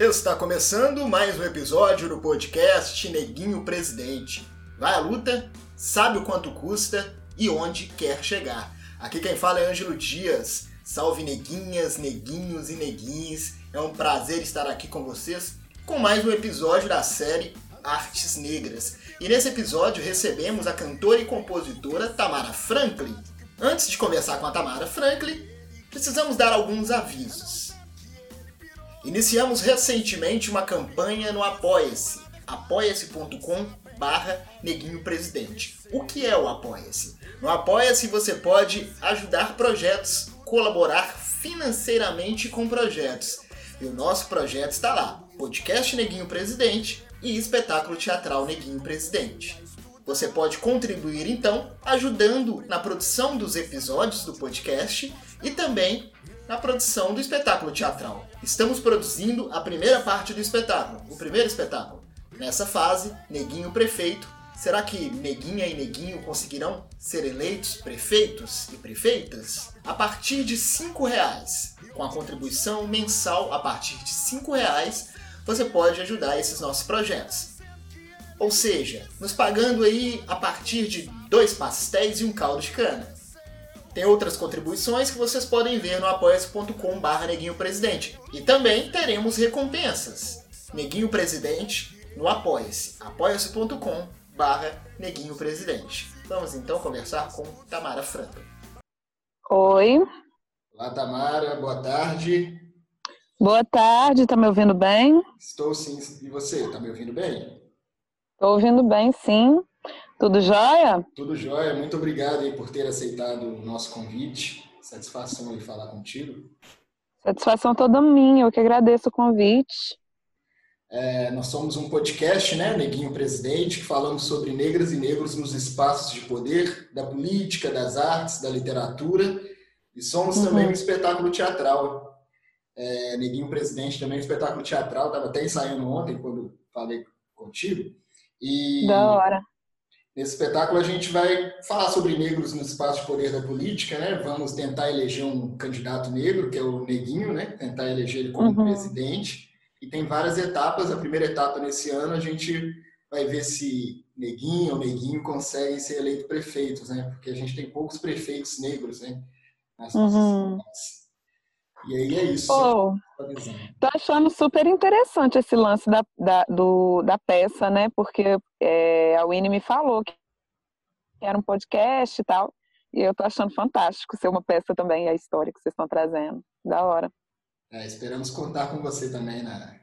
Está começando mais um episódio do podcast Neguinho Presidente. Vai à luta, sabe o quanto custa e onde quer chegar. Aqui quem fala é Ângelo Dias. Salve neguinhas, neguinhos e neguinhas. É um prazer estar aqui com vocês com mais um episódio da série Artes Negras. E nesse episódio recebemos a cantora e compositora Tamara Franklin. Antes de conversar com a Tamara Franklin, precisamos dar alguns avisos. Iniciamos recentemente uma campanha no Apoia-se, apoia-se.com barra Neguinho Presidente. O que é o Apoia-se? No Apoia-se você pode ajudar projetos, colaborar financeiramente com projetos. E o nosso projeto está lá, Podcast Neguinho Presidente e Espetáculo Teatral Neguinho Presidente. Você pode contribuir então ajudando na produção dos episódios do podcast e também na produção do espetáculo teatral. Estamos produzindo a primeira parte do espetáculo, o primeiro espetáculo. Nessa fase, Neguinho Prefeito. Será que Neguinha e Neguinho conseguirão ser eleitos prefeitos e prefeitas? A partir de R$ reais, com a contribuição mensal a partir de R$ reais, você pode ajudar esses nossos projetos. Ou seja, nos pagando aí a partir de dois pastéis e um caldo de cana. Tem outras contribuições que vocês podem ver no apoia.com barra Neguinho Presidente. E também teremos recompensas. Neguinho Presidente no Apoia-se. apoia.com barra Neguinho Presidente. Vamos então conversar com Tamara Franco. Oi. Olá, Tamara. Boa tarde. Boa tarde. Tá me ouvindo bem? Estou sim. E você, tá me ouvindo bem? Estou ouvindo bem, sim. Tudo jóia? Tudo jóia. Muito obrigado aí por ter aceitado o nosso convite. Satisfação de falar contigo. Satisfação toda minha. Eu que agradeço o convite. É, nós somos um podcast, né, Neguinho Presidente, que falamos sobre negras e negros nos espaços de poder, da política, das artes, da literatura. E somos uhum. também um espetáculo teatral. É, Neguinho Presidente também é um espetáculo teatral. Estava até ensaiando ontem, quando falei contigo. E da hora. Nesse espetáculo a gente vai falar sobre negros no espaço de poder da política, né? Vamos tentar eleger um candidato negro, que é o Neguinho, né? Tentar eleger ele como uhum. presidente. E tem várias etapas. A primeira etapa nesse ano a gente vai ver se Neguinho ou Neguinho conseguem ser eleitos prefeitos, né? Porque a gente tem poucos prefeitos negros, né? Nas uhum. E aí é isso. Oh, tô achando super interessante esse lance da, da, do, da peça, né? Porque é, a Winnie me falou que era um podcast e tal. E eu tô achando fantástico ser uma peça também, a história que vocês estão trazendo. Da hora. É, esperamos contar com você também na,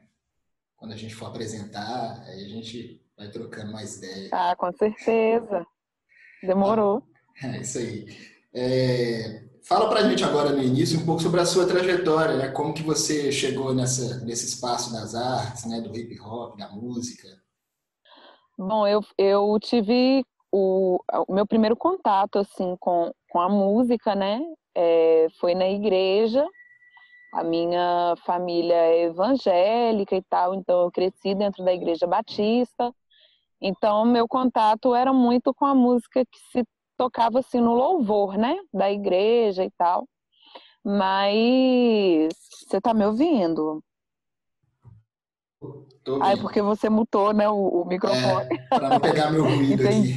quando a gente for apresentar. Aí a gente vai trocando mais ideias. Ah, com certeza. Demorou. Ah, é isso aí. É, Fala para a gente agora no início um pouco sobre a sua trajetória, né? Como que você chegou nessa, nesse espaço das artes, né? Do hip hop, da música. Bom, eu, eu tive o, o meu primeiro contato assim com, com a música, né? É, foi na igreja. A minha família é evangélica e tal, então eu cresci dentro da igreja batista. Então, meu contato era muito com a música que se tocava assim no louvor, né? Da igreja e tal. Mas você tá me ouvindo? Tô ah, é porque você mutou, né, o, o microfone. É, para não pegar meu ruído aqui.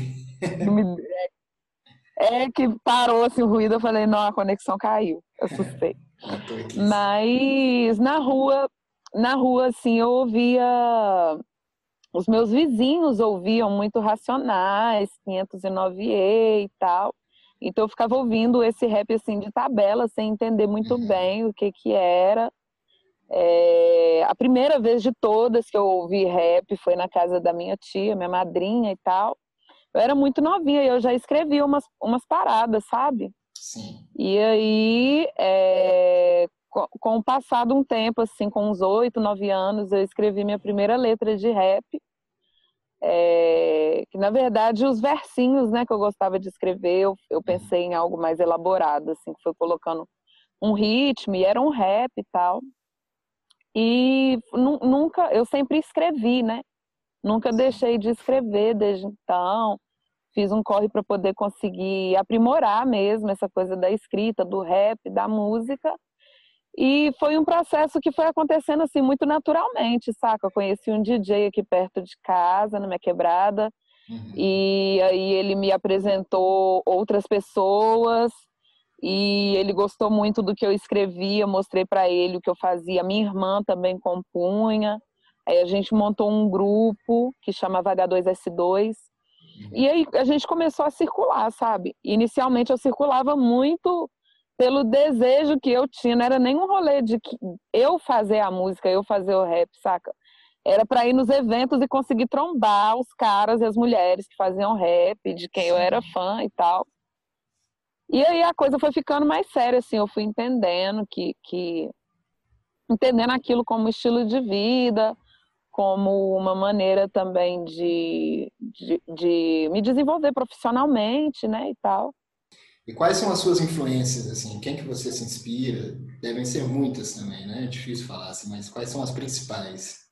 É que parou assim o ruído, eu falei, não, a conexão caiu. Assustei. É, Mas na rua, na rua, assim, eu ouvia os meus vizinhos ouviam muito Racionais, 509E e tal. Então eu ficava ouvindo esse rap assim de tabela, sem entender muito uhum. bem o que que era. É, a primeira vez de todas que eu ouvi rap foi na casa da minha tia, minha madrinha e tal. Eu era muito novinha e eu já escrevia umas, umas paradas, sabe? Sim. E aí, é, com, com o passar de um tempo, assim, com uns oito, nove anos, eu escrevi minha primeira letra de rap. É, que na verdade os versinhos, né, que eu gostava de escrever, eu, eu pensei em algo mais elaborado, assim, que foi colocando um ritmo e era um rap e tal. E nunca, eu sempre escrevi, né? Nunca deixei de escrever desde então. Fiz um corre para poder conseguir aprimorar mesmo essa coisa da escrita, do rap, da música. E foi um processo que foi acontecendo assim muito naturalmente, saca? Eu conheci um DJ aqui perto de casa, na minha quebrada, uhum. e aí ele me apresentou outras pessoas e ele gostou muito do que eu escrevia, mostrei para ele o que eu fazia. Minha irmã também compunha. Aí a gente montou um grupo que chamava H2S2. Uhum. E aí a gente começou a circular, sabe? Inicialmente eu circulava muito pelo desejo que eu tinha, não era nem um rolê de que eu fazer a música, eu fazer o rap, saca? Era para ir nos eventos e conseguir trombar os caras e as mulheres que faziam rap, de quem eu era fã e tal. E aí a coisa foi ficando mais séria, assim, eu fui entendendo que, que entendendo aquilo como estilo de vida, como uma maneira também de, de, de, me desenvolver profissionalmente, né, e tal. E quais são as suas influências, assim? Quem que você se inspira? Devem ser muitas também, né? É difícil falar assim, mas quais são as principais?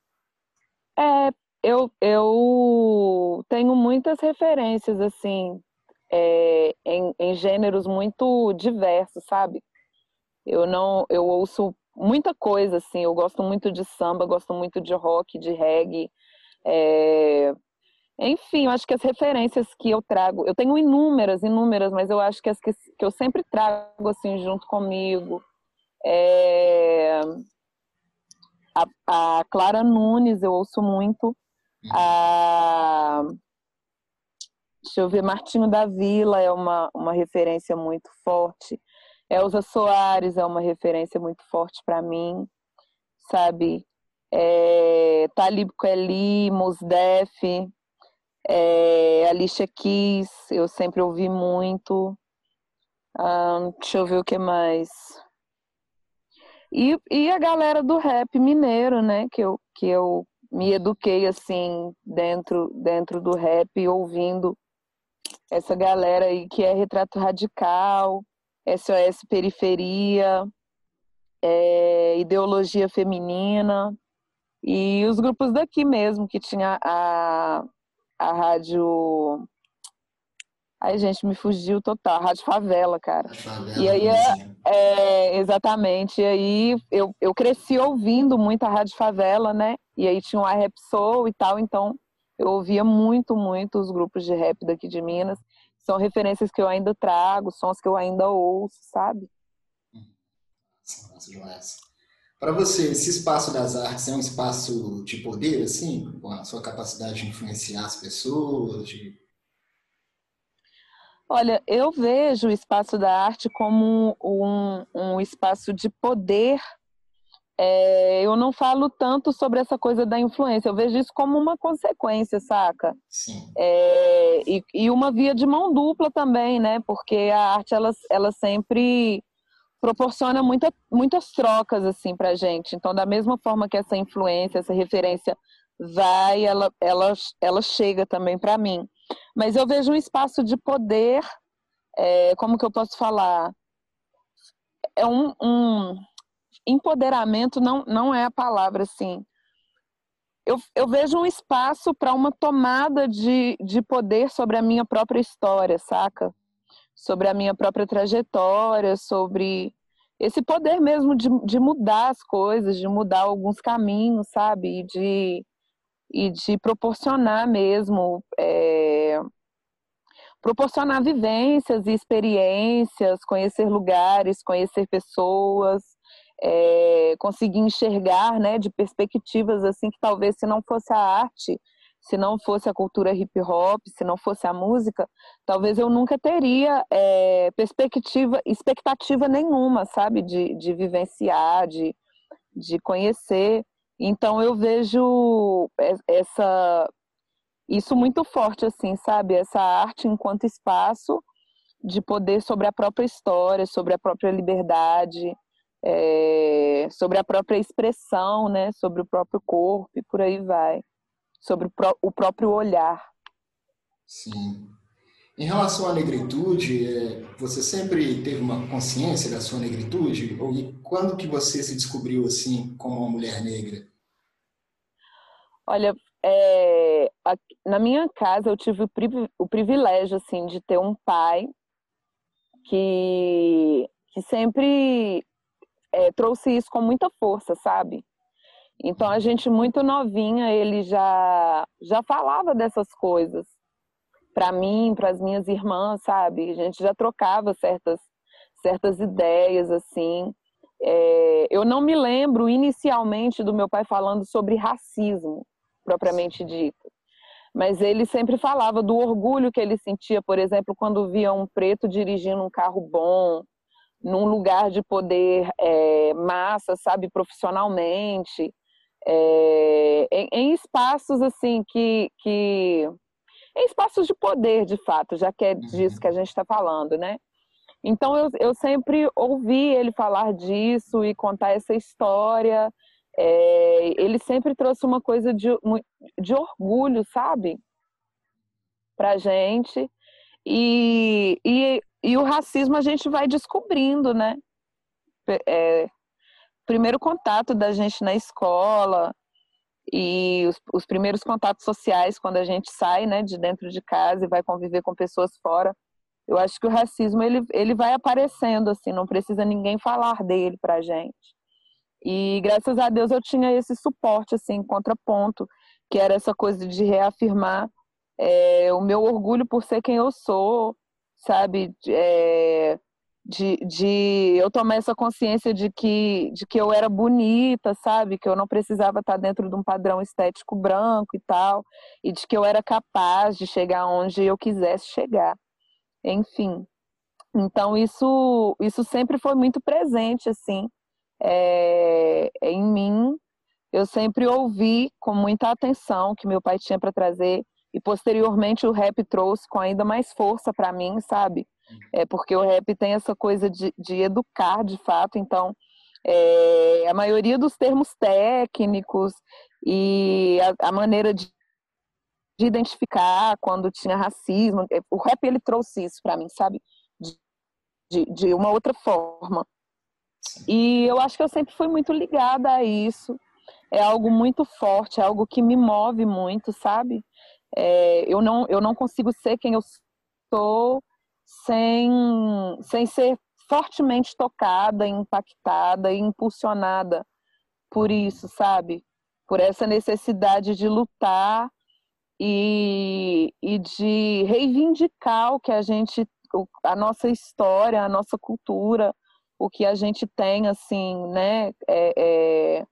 É, eu, eu tenho muitas referências, assim, é, em, em gêneros muito diversos, sabe? Eu não, eu ouço muita coisa, assim. Eu gosto muito de samba, gosto muito de rock, de reggae. É... Enfim, eu acho que as referências que eu trago, eu tenho inúmeras, inúmeras, mas eu acho que as que, que eu sempre trago assim junto comigo é... a, a Clara Nunes, eu ouço muito. A Deixa eu ver, Martinho da Vila é uma, uma referência muito forte. Elza Soares é uma referência muito forte para mim, sabe? É, Talib Kweli, Mos Def, é, Alicia Keys, eu sempre ouvi muito. Um, deixa eu ver o que mais. E, e a galera do rap mineiro, né? Que eu, que eu me eduquei assim dentro, dentro do rap, ouvindo essa galera aí que é retrato radical, SOS Periferia, é, Ideologia Feminina e os grupos daqui mesmo, que tinha a, a rádio. Ai, gente, me fugiu total. Rádio Favela, cara. Favela, e aí, é, é, exatamente. E aí, eu, eu cresci ouvindo muito a Rádio Favela, né? E aí tinha o a Rap Soul e tal, então eu ouvia muito, muito os grupos de rap daqui de Minas são referências que eu ainda trago, sons que eu ainda ouço, sabe? Nossa, Joás. Para você, esse espaço das artes é um espaço de poder, assim, com a sua capacidade de influenciar as pessoas? De... Olha, eu vejo o espaço da arte como um, um espaço de poder é, eu não falo tanto sobre essa coisa da influência, eu vejo isso como uma consequência, saca? Sim. É, e, e, uma via de mão dupla também, né? Porque a arte, ela, ela sempre proporciona muita, muitas trocas, assim, pra gente. Então, da mesma forma que essa influência, essa referência vai, ela, ela, ela chega também para mim. Mas eu vejo um espaço de poder, é, como que eu posso falar? É um, um empoderamento não, não é a palavra, assim. Eu, eu vejo um espaço para uma tomada de, de poder sobre a minha própria história, saca? Sobre a minha própria trajetória, sobre esse poder mesmo de, de mudar as coisas, de mudar alguns caminhos, sabe? E de, e de proporcionar mesmo. É, proporcionar vivências e experiências, conhecer lugares, conhecer pessoas, é, conseguir enxergar, né, de perspectivas assim que talvez se não fosse a arte, se não fosse a cultura hip hop, se não fosse a música, talvez eu nunca teria é, perspectiva, expectativa nenhuma, sabe, de, de vivenciar, de, de conhecer. Então eu vejo essa isso muito forte assim, sabe, essa arte enquanto espaço de poder sobre a própria história, sobre a própria liberdade, é, sobre a própria expressão, né, sobre o próprio corpo e por aí vai, sobre o, pró o próprio olhar. Sim. Em relação à negritude, é, você sempre teve uma consciência da sua negritude? Ou quando que você se descobriu assim como uma mulher negra? Olha, é, na minha casa eu tive o, o privilégio assim de ter um pai que, que sempre é, trouxe isso com muita força, sabe? Então a gente muito novinha, ele já já falava dessas coisas para mim, para as minhas irmãs, sabe? A gente já trocava certas certas ideias assim. É, eu não me lembro inicialmente do meu pai falando sobre racismo propriamente dito, mas ele sempre falava do orgulho que ele sentia, por exemplo, quando via um preto dirigindo um carro bom, num lugar de poder é, massa, sabe, profissionalmente é, em, em, espaços assim que, que em espaços de poder de fato, já que é disso uhum. que a gente está falando, né? Então eu, eu sempre ouvi ele falar disso e contar essa história. É, ele sempre trouxe uma coisa de, de orgulho, sabe? Pra gente. E, e, e o racismo a gente vai descobrindo, né? É, primeiro contato da gente na escola e os, os, primeiros contatos sociais quando a gente sai, né, de dentro de casa e vai conviver com pessoas fora. Eu acho que o racismo ele, ele vai aparecendo assim, não precisa ninguém falar dele pra gente. E graças a Deus eu tinha esse suporte assim, contraponto, que era essa coisa de reafirmar é, o meu orgulho por ser quem eu sou, sabe? É, de, de eu tomar essa consciência de que, de que eu era bonita, sabe? Que eu não precisava estar dentro de um padrão estético branco e tal, e de que eu era capaz de chegar onde eu quisesse chegar. Enfim. Então, isso, isso sempre foi muito presente, assim, é, em mim. Eu sempre ouvi com muita atenção que meu pai tinha para trazer, e posteriormente o rap trouxe com ainda mais força para mim, sabe? É porque o rap tem essa coisa de, de educar de fato, então é, a maioria dos termos técnicos e a, a maneira de, de, identificar quando tinha racismo, é, o rap ele trouxe isso para mim, sabe? De, de, uma outra forma. E eu acho que eu sempre fui muito ligada a isso. É algo muito forte, é algo que me move muito, sabe? É, eu, não, eu não consigo ser quem eu sou sem, sem ser fortemente tocada, impactada e impulsionada por isso, sabe? Por essa necessidade de lutar e, e de reivindicar o que a gente, a nossa história, a nossa cultura, o que a gente tem, assim, né? É, é,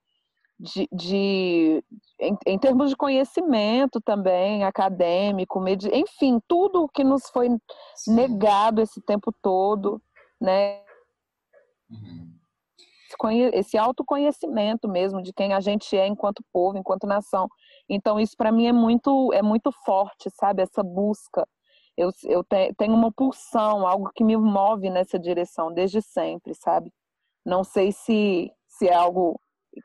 de, de em, em, termos de conhecimento também, acadêmico, medi... enfim, tudo o que nos foi Sim. negado esse tempo todo, né? Uhum. Esse autoconhecimento mesmo de quem a gente é enquanto povo, enquanto nação. Então, isso para mim é muito, é muito forte, sabe? Essa busca. Eu, eu te, tenho uma pulsão, algo que me move nessa direção desde sempre, sabe? Não sei se, se é algo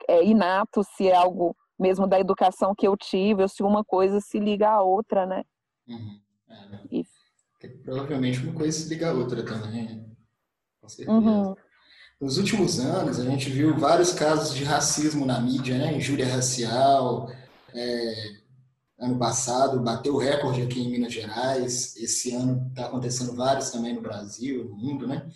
é inato, se é algo mesmo da educação que eu tive, ou se uma coisa se liga à outra, né? Uhum. É, né? E... Provavelmente uma coisa se liga à outra também, né? com certeza. Uhum. Nos últimos anos, a gente viu vários casos de racismo na mídia, né? Injúria racial. É... Ano passado bateu o recorde aqui em Minas Gerais. Esse ano está acontecendo vários também no Brasil, no mundo, né?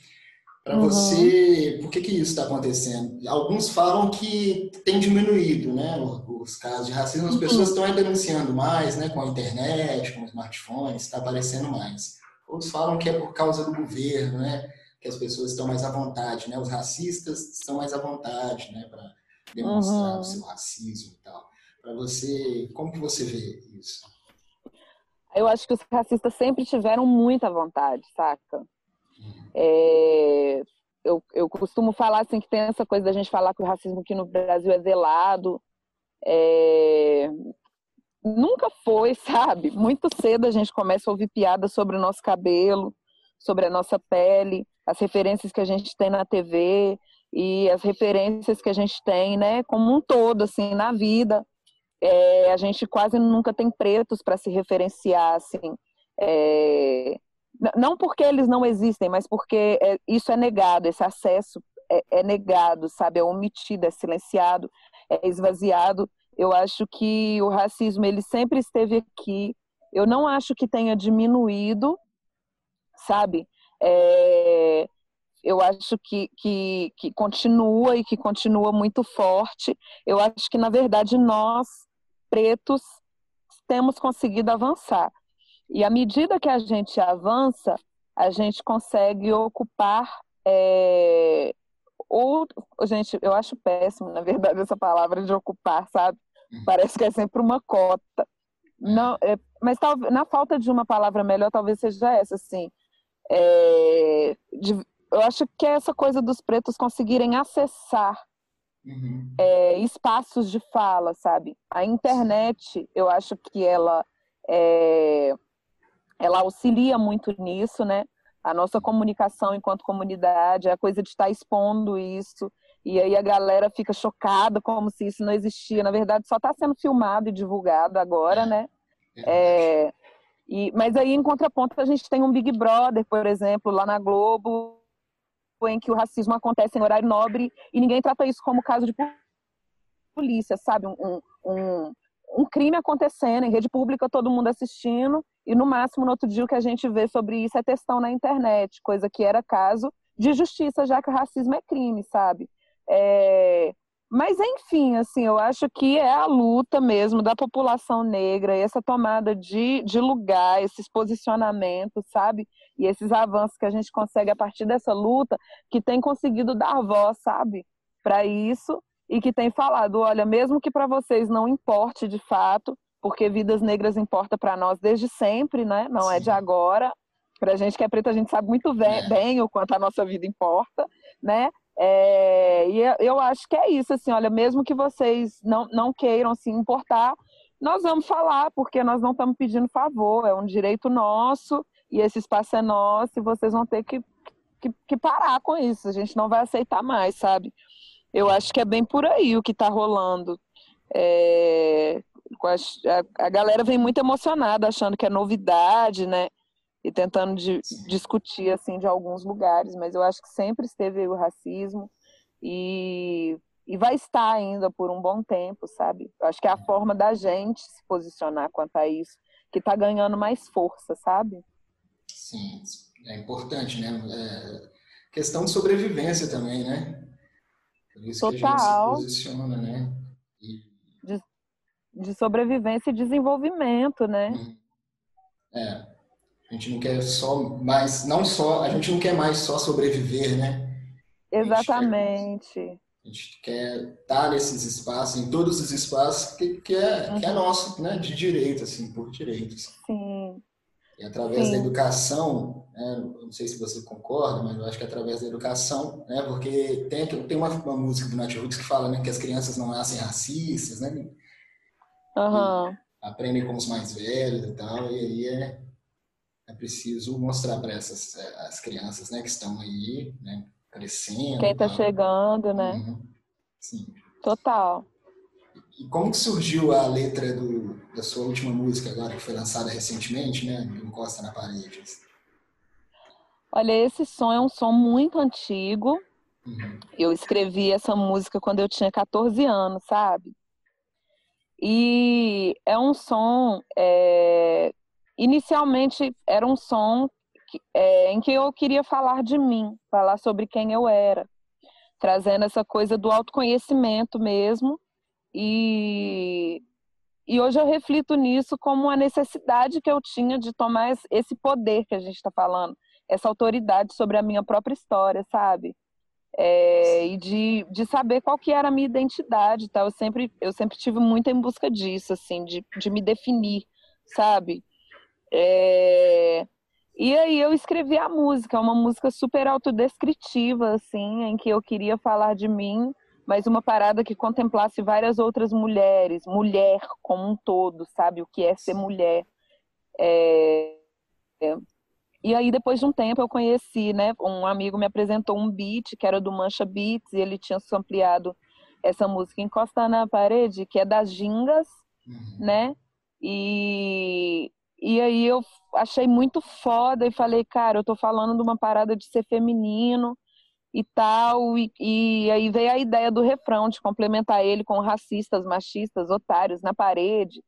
Para uhum. você, por que, que isso está acontecendo? Alguns falam que tem diminuído né, os casos de racismo, as uhum. pessoas estão denunciando mais né, com a internet, com os smartphones, está aparecendo mais. Outros falam que é por causa do governo, né, que as pessoas estão mais à vontade, né, os racistas estão mais à vontade né, para demonstrar uhum. o seu racismo e tal. Para você, como que você vê isso? Eu acho que os racistas sempre tiveram muita vontade, saca? É, eu, eu costumo falar assim que tem essa coisa da gente falar que o racismo aqui no Brasil é velado. É, nunca foi, sabe? Muito cedo a gente começa a ouvir piadas sobre o nosso cabelo, sobre a nossa pele, as referências que a gente tem na TV e as referências que a gente tem, né, como um todo, assim, na vida. É, a gente quase nunca tem pretos para se referenciar, assim. É, não porque eles não existem, mas porque é, isso é negado, esse acesso é, é, negado, sabe? É omitido, é silenciado, é esvaziado. Eu acho que o racismo ele sempre esteve aqui. Eu não acho que tenha diminuído, sabe? É, eu acho que, que, que continua e que continua muito forte. Eu acho que, na verdade, nós, pretos, temos conseguido avançar. E à medida que a gente avança, a gente consegue ocupar. É, ou, gente, eu acho péssimo, na verdade, essa palavra de ocupar, sabe? Uhum. Parece que é sempre uma cota. Não, é, mas tal, na falta de uma palavra melhor, talvez seja essa, assim. É, de, eu acho que é essa coisa dos pretos conseguirem acessar uhum. é, espaços de fala, sabe? A internet, eu acho que ela é, ela auxilia muito nisso, né? A nossa comunicação enquanto comunidade, a coisa de estar expondo isso, e aí a galera fica chocada como se isso não existia. Na verdade, só está sendo filmado e divulgado agora, né? É, e, mas aí, em contraponto, a gente tem um Big Brother, por exemplo, lá na Globo, em que o racismo acontece em horário nobre e ninguém trata isso como caso de polícia, sabe? Um, um, um crime acontecendo em rede pública, todo mundo assistindo, e no máximo, no outro dia, o que a gente vê sobre isso é textão na internet, coisa que era caso de justiça, já que o racismo é crime, sabe? É... Mas, enfim, assim, eu acho que é a luta mesmo da população negra, essa tomada de, de lugar, esses posicionamentos, sabe? E esses avanços que a gente consegue a partir dessa luta, que tem conseguido dar voz, sabe? Para isso, e que tem falado: olha, mesmo que para vocês não importe de fato, porque vidas negras importa para nós desde sempre, né? Não Sim. é de agora. Para a gente que é preta, a gente sabe muito bem, é. bem o quanto a nossa vida importa, né? É, e eu acho que é isso, assim, olha, mesmo que vocês não, não queiram se importar, nós vamos falar, porque nós não estamos pedindo favor, é um direito nosso, e esse espaço é nosso, e vocês vão ter que, que, que parar com isso, a gente não vai aceitar mais, sabe? Eu acho que é bem por aí o que está rolando. É, a, a, galera vem muito emocionada, achando que é novidade, né? e tentando de, discutir assim de alguns lugares, mas eu acho que sempre esteve o racismo e, e vai estar ainda por um bom tempo, sabe? Eu acho que é a forma da gente se posicionar quanto a isso que está ganhando mais força, sabe? Sim, é importante, né? É questão de sobrevivência também, né? Por isso Total. que a gente se posiciona, né? E... De, de sobrevivência e desenvolvimento, né? É, a gente não quer só mais, não só, a gente não quer mais só sobreviver, né? Exatamente. A gente quer estar nesses espaços, em todos os espaços que, que, é, uhum. que é uhum. nosso, né? De direito, assim, por direitos. Sim. E através Sim. da educação, né, não sei se você concorda, mas eu acho que é através da educação, né, porque tem, tem uma, uma música do Nath Roots que fala né, que as crianças não nascem racistas, né? Uhum. Aprendem com os mais velhos e tal, e aí é, é preciso mostrar para essas é, as crianças né, que estão aí, né, crescendo. Quem está chegando, né? Uhum. Sim. Total. E como que surgiu a letra do, da sua última música agora, que foi lançada recentemente, né? Encosta na parede. Olha, esse som é um som muito antigo. Uhum. Eu escrevi essa música quando eu tinha 14 anos, sabe? E é um som é, inicialmente era um som que, é, em que eu queria falar de mim, falar sobre quem eu era, trazendo essa coisa do autoconhecimento mesmo. E, e hoje eu reflito nisso como uma necessidade que eu tinha de tomar esse poder que a gente está falando, essa autoridade sobre a minha própria história, sabe? É, e de, de saber qual que era a minha identidade, tá? Eu sempre, eu sempre tive muito em busca disso, assim, de, de me definir, sabe? É... E aí eu escrevi a música, uma música super autodescritiva, assim, em que eu queria falar de mim, mas uma parada que contemplasse várias outras mulheres, mulher como um todo, sabe? O que é ser mulher. É... E aí, depois de um tempo, eu conheci, né? Um amigo me apresentou um beat, que era do Mancha Beats, e ele tinha ampliado essa música Encosta na Parede, que é das Gingas, uhum. né? E e aí eu achei muito foda e falei, cara, eu tô falando de uma parada de ser feminino e tal. E, e aí veio a ideia do refrão, de complementar ele com racistas, machistas, otários na parede.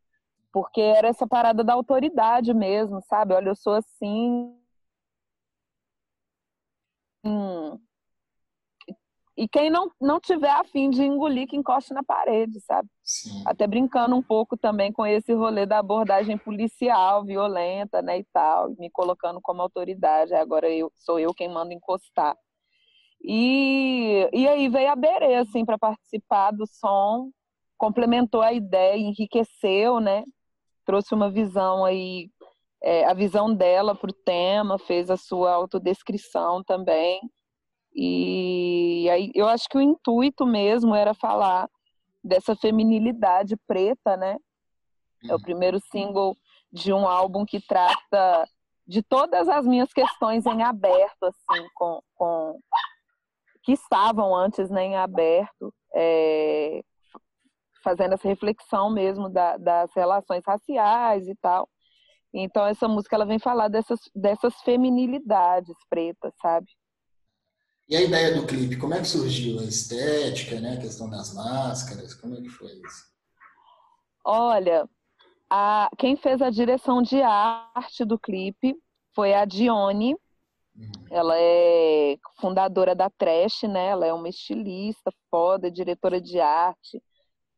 Porque era essa parada da autoridade mesmo, sabe? Olha, eu sou assim. Hum, e quem não, não tiver afim de engolir, que encoste na parede, sabe? Sim. Até brincando um pouco também com esse rolê da abordagem policial, violenta, né, e tal, me colocando como autoridade. Agora eu sou eu quem manda encostar. E, e aí veio a Berê, assim, para participar do som, complementou a ideia, enriqueceu, né? Trouxe uma visão aí, é, a visão dela para o tema, fez a sua autodescrição também. E aí eu acho que o intuito mesmo era falar dessa feminilidade preta, né? É o uhum. primeiro single de um álbum que trata de todas as minhas questões em aberto, assim, com, com que estavam antes né, em aberto, é, fazendo essa reflexão mesmo da, das relações raciais e tal. Então essa música ela vem falar dessas, dessas feminilidades pretas, sabe? E a ideia do clipe, como é que surgiu? A estética, né? A questão das máscaras, como é que foi isso? Olha, a, quem fez a direção de arte do clipe foi a Dione. Uhum. Ela é fundadora da Trash, né? Ela é uma estilista foda, diretora de arte,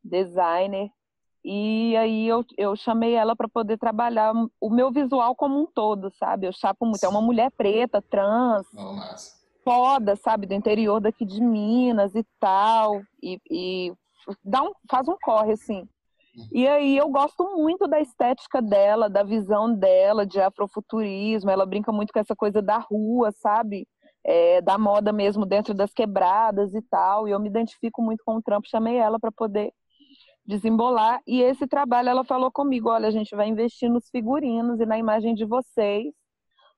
designer. E aí eu, eu chamei ela para poder trabalhar o meu visual como um todo, sabe? Eu chapo muito. É uma mulher preta, trans. Massa foda, sabe, do interior daqui de Minas e tal, e, e dá um, faz um corre, assim. E aí eu gosto muito da estética dela, da visão dela de afrofuturismo, ela brinca muito com essa coisa da rua, sabe? É, da moda mesmo dentro das quebradas e tal, e eu me identifico muito com o trampo, chamei ela para poder desembolar, e esse trabalho ela falou comigo, olha, a gente vai investir nos figurinos e na imagem de vocês,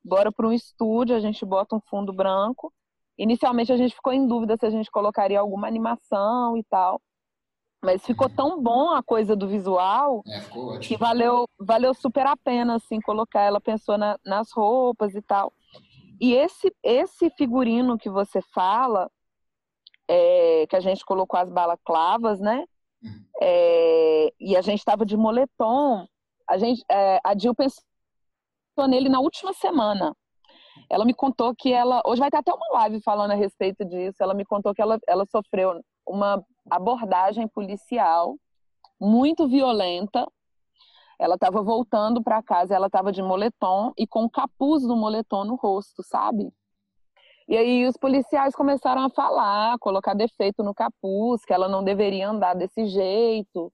bora para um estúdio, a gente bota um fundo branco. Inicialmente a gente ficou em dúvida se a gente colocaria alguma animação e tal. Mas ficou tão bom a coisa do visual é, que valeu, valeu super a pena assim colocar. Ela pensou na, nas roupas e tal. E esse esse figurino que você fala, é, que a gente colocou as balaclavas, né? Hum. É, e a gente estava de moletom. A gente, é, a Dil pensou nele na última semana. Ela me contou que ela. Hoje vai ter até uma live falando a respeito disso. Ela me contou que ela, ela sofreu uma abordagem policial muito violenta. Ela estava voltando para casa, ela estava de moletom e com o capuz do moletom no rosto, sabe? E aí os policiais começaram a falar, colocar defeito no capuz, que ela não deveria andar desse jeito,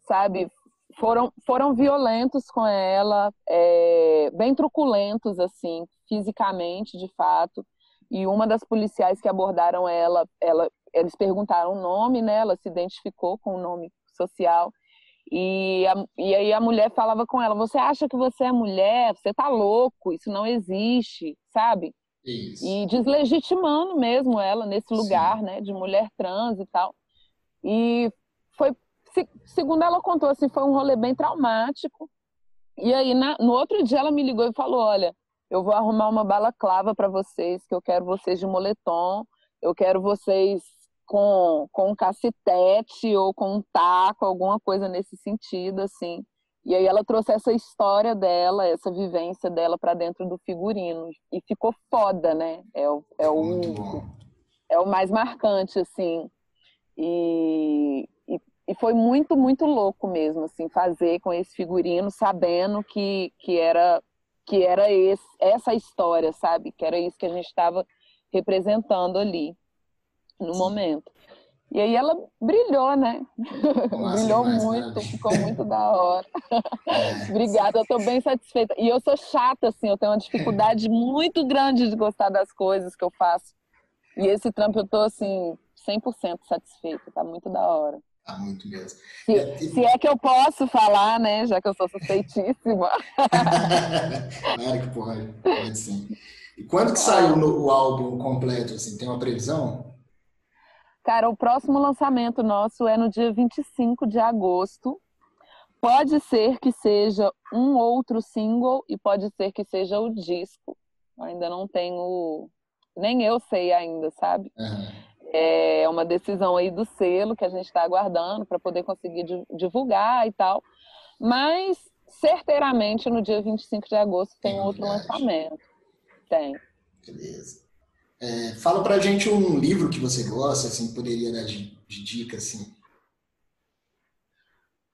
sabe? Foram, foram violentos com ela, é, bem truculentos, assim, fisicamente, de fato. E uma das policiais que abordaram ela, ela eles perguntaram o nome, né? Ela se identificou com o nome social. E, a, e aí a mulher falava com ela: Você acha que você é mulher? Você tá louco, isso não existe, sabe? Isso. E deslegitimando mesmo ela nesse lugar, Sim. né? De mulher trans e tal. E se, segundo ela contou, assim, foi um rolê bem traumático. E aí, na, no outro dia, ela me ligou e falou: Olha, eu vou arrumar uma balaclava para vocês, que eu quero vocês de moletom, eu quero vocês com, com um cacetete ou com um taco, alguma coisa nesse sentido, assim. E aí ela trouxe essa história dela, essa vivência dela para dentro do figurino. E ficou foda, né? É o, é o, é o mais marcante, assim. E, e foi muito, muito louco mesmo, assim, fazer com esse figurino, sabendo que, que era que era esse, essa história, sabe? Que era isso que a gente estava representando ali no momento. E aí ela brilhou, né? Nossa, brilhou muito, ficou muito da hora. Obrigada, eu estou bem satisfeita. E eu sou chata, assim, eu tenho uma dificuldade muito grande de gostar das coisas que eu faço. E esse trampo eu estou assim, 100% satisfeita, tá muito da hora. Tá muito mesmo. Se, é, se, é que eu posso falar, né? Já que eu sou suspeitíssima. claro que pode, pode sim. E quando que saiu no, o álbum completo, assim? Tem uma previsão? Cara, o próximo lançamento nosso é no dia 25 de agosto. Pode ser que seja um outro single e pode ser que seja o disco. ainda não tenho. Nem eu sei ainda, sabe? Uhum. É uma decisão aí do selo que a gente está aguardando para poder conseguir divulgar e tal. Mas, certeiramente, no dia 25 de agosto tem, tem outro lançamento. Tem. Beleza. É, fala pra gente um livro que você gosta, assim, poderia dar de, de dica, assim.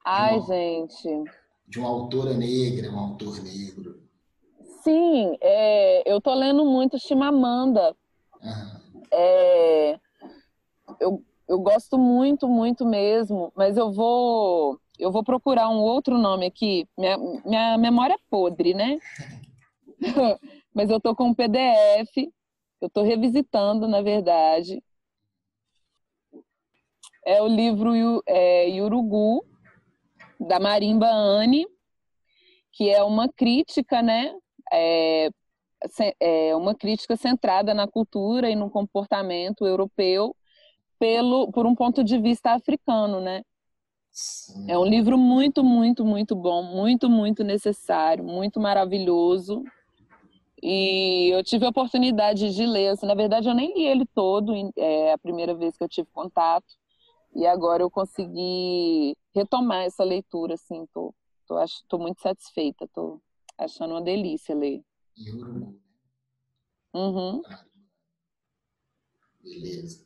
Ai, uma, gente. De uma autora negra, um autor negro. Sim, é, eu tô lendo muito Chimamanda. É, eu, eu gosto muito, muito mesmo, mas eu vou eu vou procurar um outro nome aqui. Minha, minha memória é podre, né? mas eu tô com um PDF eu estou revisitando, na verdade. É o livro é, Yurugu, da Marimba Anne, que é uma crítica, né? É, é uma crítica centrada na cultura e no comportamento europeu pelo, por um ponto de vista africano, né? Sim. É um livro muito, muito, muito bom, muito, muito necessário, muito maravilhoso. E eu tive a oportunidade de ler, assim, na verdade eu nem li ele todo, é a primeira vez que eu tive contato. E agora eu consegui retomar essa leitura, assim, tô, tô, tô muito satisfeita, tô achando uma delícia ler. E Urugu, né? Uhum. Beleza.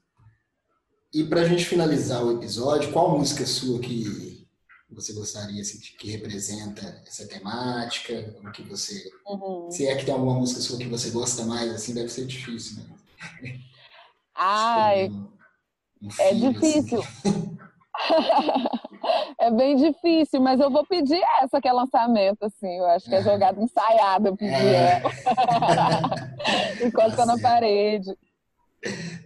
E pra gente finalizar o episódio, qual música sua que você gostaria assim, que representa essa temática? Como que você, uhum. se é que tem alguma música sua que você gosta mais, assim, deve ser difícil, né? Ai, um, um é filho, é difícil. Assim. é bem difícil, mas eu vou pedir essa que é lançamento, assim. Eu acho que é, jogada ensaiada, eu pedi é. ela. Encosta tá na parede.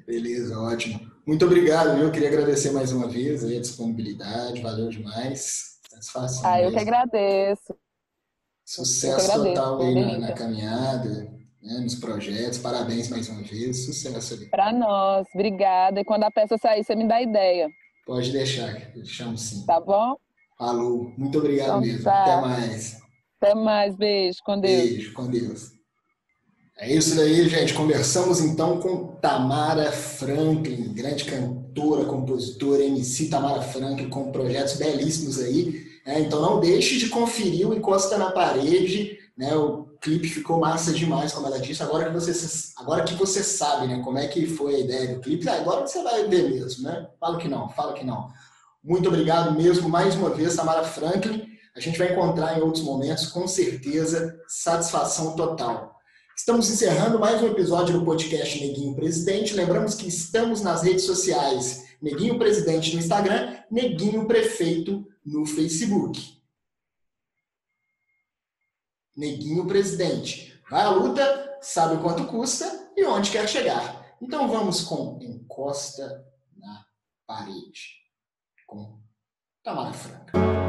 Beleza, ótimo. Muito obrigado, eu queria agradecer mais uma vez a disponibilidade, valeu demais. Satisfação. Ah, eu mesmo. que agradeço. Sucesso agradeço, total aí na, na, caminhada, né, nos projetos. Parabéns mais uma vez. Sucesso ali. Para nós, obrigada. E quando a peça sair, você me dá ideia. Pode deixar, deixamos sim. Tá bom? Falou. Muito obrigado então, mesmo. Tá. Até mais. Até mais. Beijo. Com Deus. Beijo. Com Deus. É isso daí, gente. Conversamos então com Tamara Franklin, grande cantora, compositora, MC Tamara Franklin, com projetos belíssimos aí. É, então não deixe de conferir o Encosta na Parede. Né? O clipe ficou massa demais, como ela disse. Agora que você, agora que você sabe né, como é que foi a ideia do clipe, agora você vai ver mesmo, né? Fala que não, fala que não. Muito obrigado mesmo, mais uma vez, Tamara Franklin. A gente vai encontrar em outros momentos, com certeza, satisfação total. Estamos encerrando mais um episódio do podcast Neguinho Presidente. Lembramos que estamos nas redes sociais Neguinho Presidente no Instagram, Neguinho Prefeito no Facebook. Neguinho Presidente. Vai à luta, sabe quanto custa e onde quer chegar. Então vamos com Encosta na Parede, com Tamara Franca.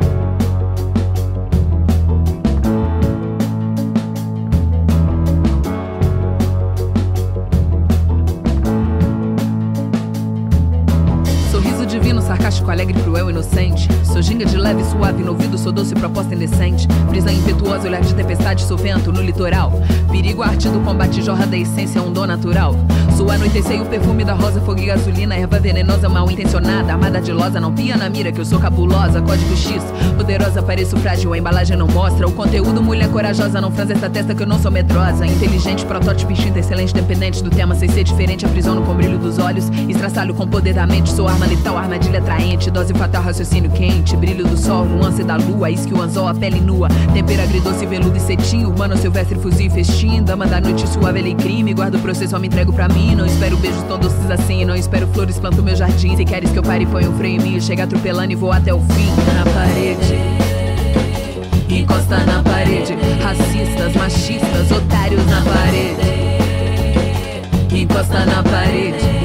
Alegre, cruel, inocente. Sou ginga de leve, suave, no ouvido, sou doce, proposta indecente. Brisa impetuosa, olhar de tempestade, sou vento no litoral. Perigo, arte do combate, jorra da essência, um dom natural. Sou anoitecer o perfume da rosa, fogo e gasolina, erva venenosa, mal intencionada. Amada de losa, não pia na mira, que eu sou cabulosa. Código X, poderosa, pareço frágil, a embalagem não mostra. O conteúdo, mulher corajosa, não franze essa testa que eu não sou medrosa. Inteligente, protótipo, instinto, excelente, dependente do tema, sem ser diferente, aprisiono com brilho dos olhos. Estraçalho com poder da mente, sou arma letal, armadilha atraente, dose fatal, raciocínio quente, brilho do sol, nuance da lua, isque o anzol, a pele nua, tempero agridoce, veludo e cetim, urbano, silvestre, fuzil festim, dama da noite, suave, alecrim, me guardo o processo, só me entrego pra mim, não espero beijos tão doces assim, não espero flores, planto meu jardim, se queres que eu pare e ponha um freio em mim, chega atropelando e vou até o fim, na parede, encosta na parede, racistas, machistas, otários na parede, encosta na parede.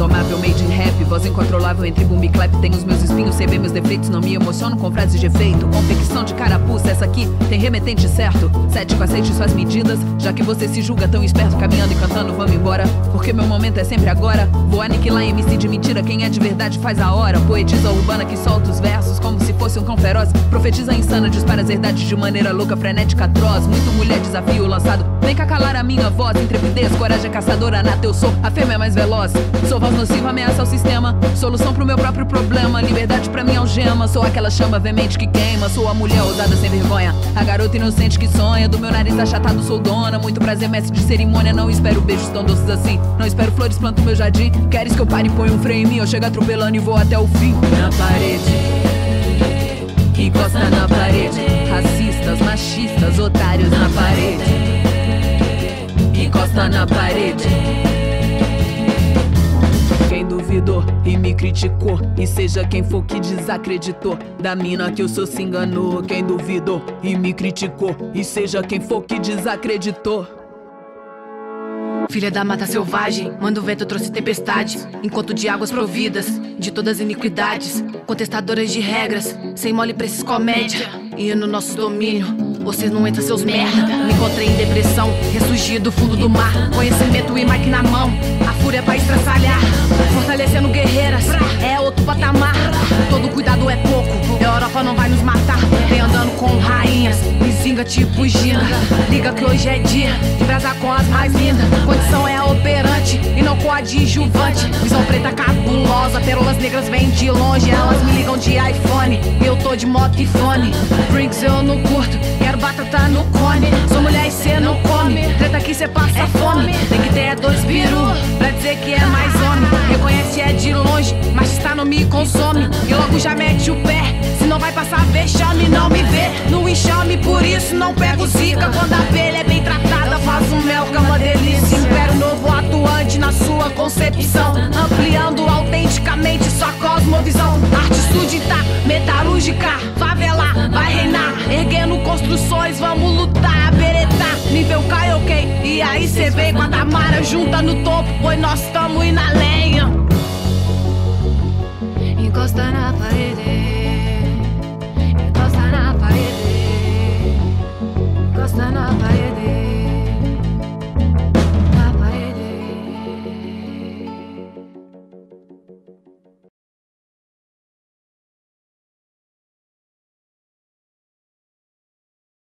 Indomável, made in rap, voz incontrolável entre boom e clap. Tem os meus espinhos, sei bem meus defeitos, não me emociono com frases de efeito. Confecção de carapuça, essa aqui tem remetente certo. Cético, aceite suas medidas, já que você se julga tão esperto, caminhando e cantando, vamos embora. Porque meu momento é sempre agora. Vou aniquilar MC de mentira, quem é de verdade faz a hora. Poetisa urbana que solta os versos como se fosse um cão feroz. Profetiza insana, dispara as verdades de maneira louca, frenética, atroz. Muito mulher, desafio lançado Vem cá calar a minha voz, intrepidez, coragem caçadora, nata eu sou. A fêmea mais veloz. Sou voz nociva, ameaça ao sistema. Solução pro meu próprio problema. Liberdade pra mim algema. Sou aquela chama veemente que queima. Sou a mulher ousada sem vergonha. A garota inocente que sonha. Do meu nariz achatado sou dona. Muito prazer, mestre de cerimônia. Não espero beijos tão doces assim. Não espero flores, planto meu jardim. Queres que eu pare e ponha um freio em mim? Eu chego atropelando e vou até o fim. Na parede. Encosta na parede. Racistas, machistas, otários na parede. Encosta na parede. Me criticou, e seja quem for que desacreditou, da mina que eu sou se enganou. Quem duvidou e me criticou, e seja quem for que desacreditou. Filha da mata selvagem, manda o vento trouxe tempestade. Encontro de águas providas, de todas as iniquidades. Contestadoras de regras, sem mole pra esses comédia. E no nosso domínio, vocês não entram seus merda. Me encontrei em depressão, ressurgi do fundo do mar. Conhecimento e mic na mão, a fúria pra estraçalhar. Fortalecendo guerreiras, é outro patamar. Todo cuidado é pouco, Europa não vai nos matar. Com rainhas, me zinga tipo Gina. Liga que hoje é dia de brasar com as mais lindas. Condição é operante e não coadjuvante. Visão preta cabulosa, pérolas negras vêm de longe. Elas me ligam de iPhone, eu tô de moto e fone. Drinks eu não curto, quero batata no cone. Sou mulher e cê não come, treta aqui cê passa fome. Tem que ter dois biru pra dizer que é mais homem. Reconhece é de longe, mas está não me consome. E logo já mete o pé, vexame, não me vê no enxame. Por isso não pego zica quando a abelha é bem tratada. Faço mel que é uma delícia. Império novo atuante na sua concepção, ampliando autenticamente sua cosmovisão. Arte súdita, metalúrgica, favela, vai reinar. Erguendo construções, vamos lutar, beretar. Nível Kaioken, e aí cê vem com a Tamara junta no topo, pois nós tamo indo na lenha. Encosta na parede.